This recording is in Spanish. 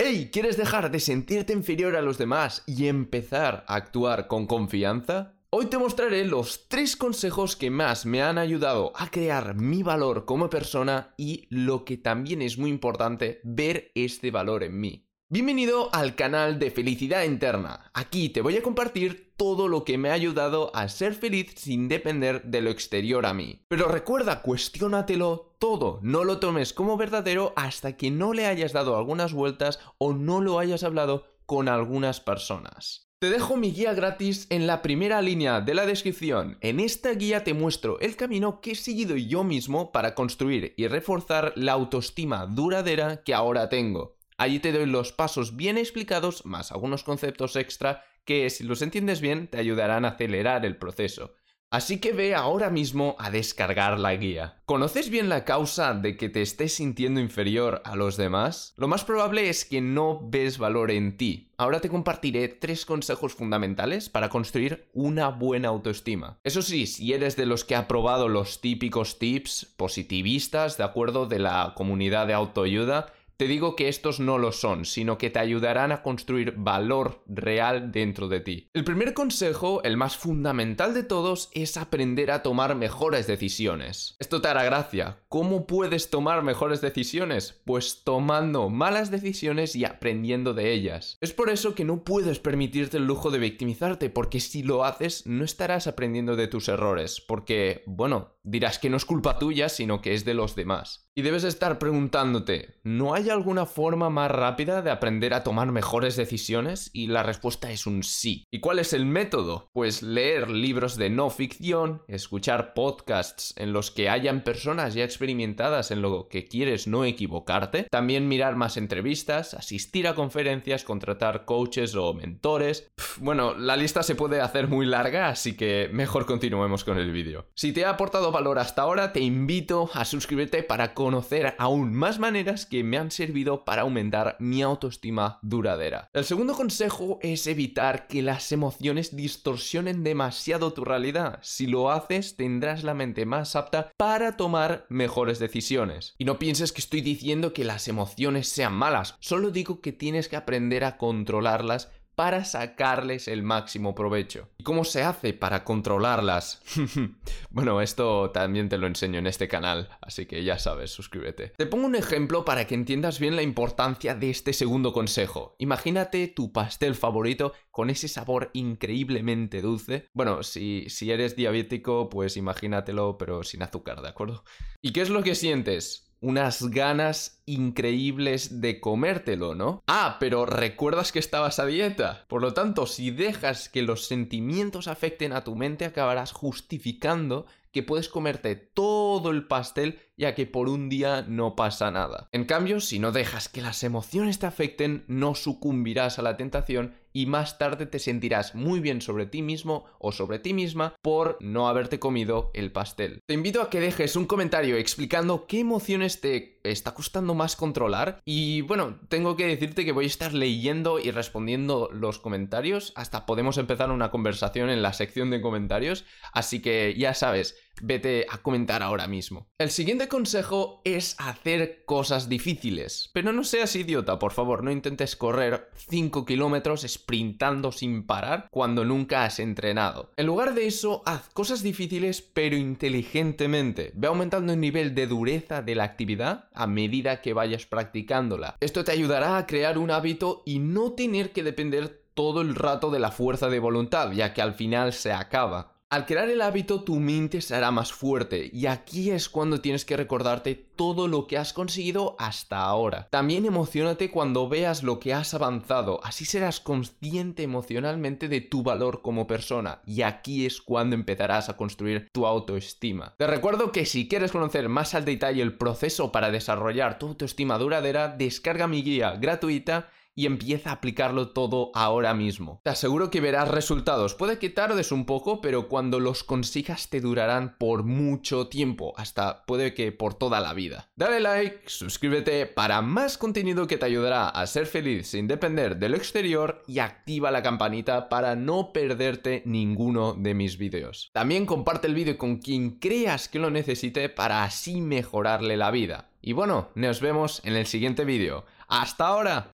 Hey, ¿quieres dejar de sentirte inferior a los demás y empezar a actuar con confianza? Hoy te mostraré los tres consejos que más me han ayudado a crear mi valor como persona y lo que también es muy importante, ver este valor en mí. Bienvenido al canal de Felicidad Interna. Aquí te voy a compartir todo lo que me ha ayudado a ser feliz sin depender de lo exterior a mí. Pero recuerda, cuestiónatelo todo, no lo tomes como verdadero hasta que no le hayas dado algunas vueltas o no lo hayas hablado con algunas personas. Te dejo mi guía gratis en la primera línea de la descripción. En esta guía te muestro el camino que he seguido yo mismo para construir y reforzar la autoestima duradera que ahora tengo. Allí te doy los pasos bien explicados, más algunos conceptos extra que si los entiendes bien te ayudarán a acelerar el proceso. Así que ve ahora mismo a descargar la guía. ¿Conoces bien la causa de que te estés sintiendo inferior a los demás? Lo más probable es que no ves valor en ti. Ahora te compartiré tres consejos fundamentales para construir una buena autoestima. Eso sí, si eres de los que ha probado los típicos tips positivistas, de acuerdo, de la comunidad de autoayuda, te digo que estos no lo son, sino que te ayudarán a construir valor real dentro de ti. El primer consejo, el más fundamental de todos, es aprender a tomar mejores decisiones. Esto te hará gracia. ¿Cómo puedes tomar mejores decisiones? Pues tomando malas decisiones y aprendiendo de ellas. Es por eso que no puedes permitirte el lujo de victimizarte, porque si lo haces no estarás aprendiendo de tus errores, porque, bueno, dirás que no es culpa tuya, sino que es de los demás. Y debes estar preguntándote, ¿no hay alguna forma más rápida de aprender a tomar mejores decisiones? Y la respuesta es un sí. ¿Y cuál es el método? Pues leer libros de no ficción, escuchar podcasts en los que hayan personas ya experimentadas en lo que quieres no equivocarte, también mirar más entrevistas, asistir a conferencias, contratar coaches o mentores. bueno, la lista se puede hacer muy larga, así que mejor continuemos con el vídeo. Si te ha aportado valor hasta ahora, te invito a suscribirte para conocer aún más maneras que me han servido para aumentar mi autoestima duradera. El segundo consejo es evitar que las emociones distorsionen demasiado tu realidad. Si lo haces, tendrás la mente más apta para tomar mejores decisiones. Y no pienses que estoy diciendo que las emociones sean malas, solo digo que tienes que aprender a controlarlas para sacarles el máximo provecho. ¿Y cómo se hace para controlarlas? bueno, esto también te lo enseño en este canal, así que ya sabes, suscríbete. Te pongo un ejemplo para que entiendas bien la importancia de este segundo consejo. Imagínate tu pastel favorito con ese sabor increíblemente dulce. Bueno, si, si eres diabético, pues imagínatelo, pero sin azúcar, ¿de acuerdo? ¿Y qué es lo que sientes? Unas ganas increíbles de comértelo, ¿no? Ah, pero recuerdas que estabas a dieta. Por lo tanto, si dejas que los sentimientos afecten a tu mente, acabarás justificando que puedes comerte todo el pastel ya que por un día no pasa nada. En cambio, si no dejas que las emociones te afecten, no sucumbirás a la tentación y más tarde te sentirás muy bien sobre ti mismo o sobre ti misma por no haberte comido el pastel. Te invito a que dejes un comentario explicando qué emociones te está costando más controlar y bueno, tengo que decirte que voy a estar leyendo y respondiendo los comentarios hasta podemos empezar una conversación en la sección de comentarios, así que ya sabes, vete a comentar ahora mismo. El siguiente consejo es hacer cosas difíciles. Pero no seas idiota, por favor, no intentes correr 5 kilómetros sprintando sin parar cuando nunca has entrenado. En lugar de eso, haz cosas difíciles pero inteligentemente. Ve aumentando el nivel de dureza de la actividad a medida que vayas practicándola. Esto te ayudará a crear un hábito y no tener que depender todo el rato de la fuerza de voluntad, ya que al final se acaba. Al crear el hábito tu mente será más fuerte y aquí es cuando tienes que recordarte todo lo que has conseguido hasta ahora. También emocionate cuando veas lo que has avanzado, así serás consciente emocionalmente de tu valor como persona y aquí es cuando empezarás a construir tu autoestima. Te recuerdo que si quieres conocer más al detalle el proceso para desarrollar tu autoestima duradera, descarga mi guía gratuita y empieza a aplicarlo todo ahora mismo. Te aseguro que verás resultados. Puede que tardes un poco, pero cuando los consigas te durarán por mucho tiempo, hasta puede que por toda la vida. Dale like, suscríbete para más contenido que te ayudará a ser feliz sin depender de lo exterior y activa la campanita para no perderte ninguno de mis vídeos. También comparte el vídeo con quien creas que lo necesite para así mejorarle la vida. Y bueno, nos vemos en el siguiente vídeo. ¡Hasta ahora!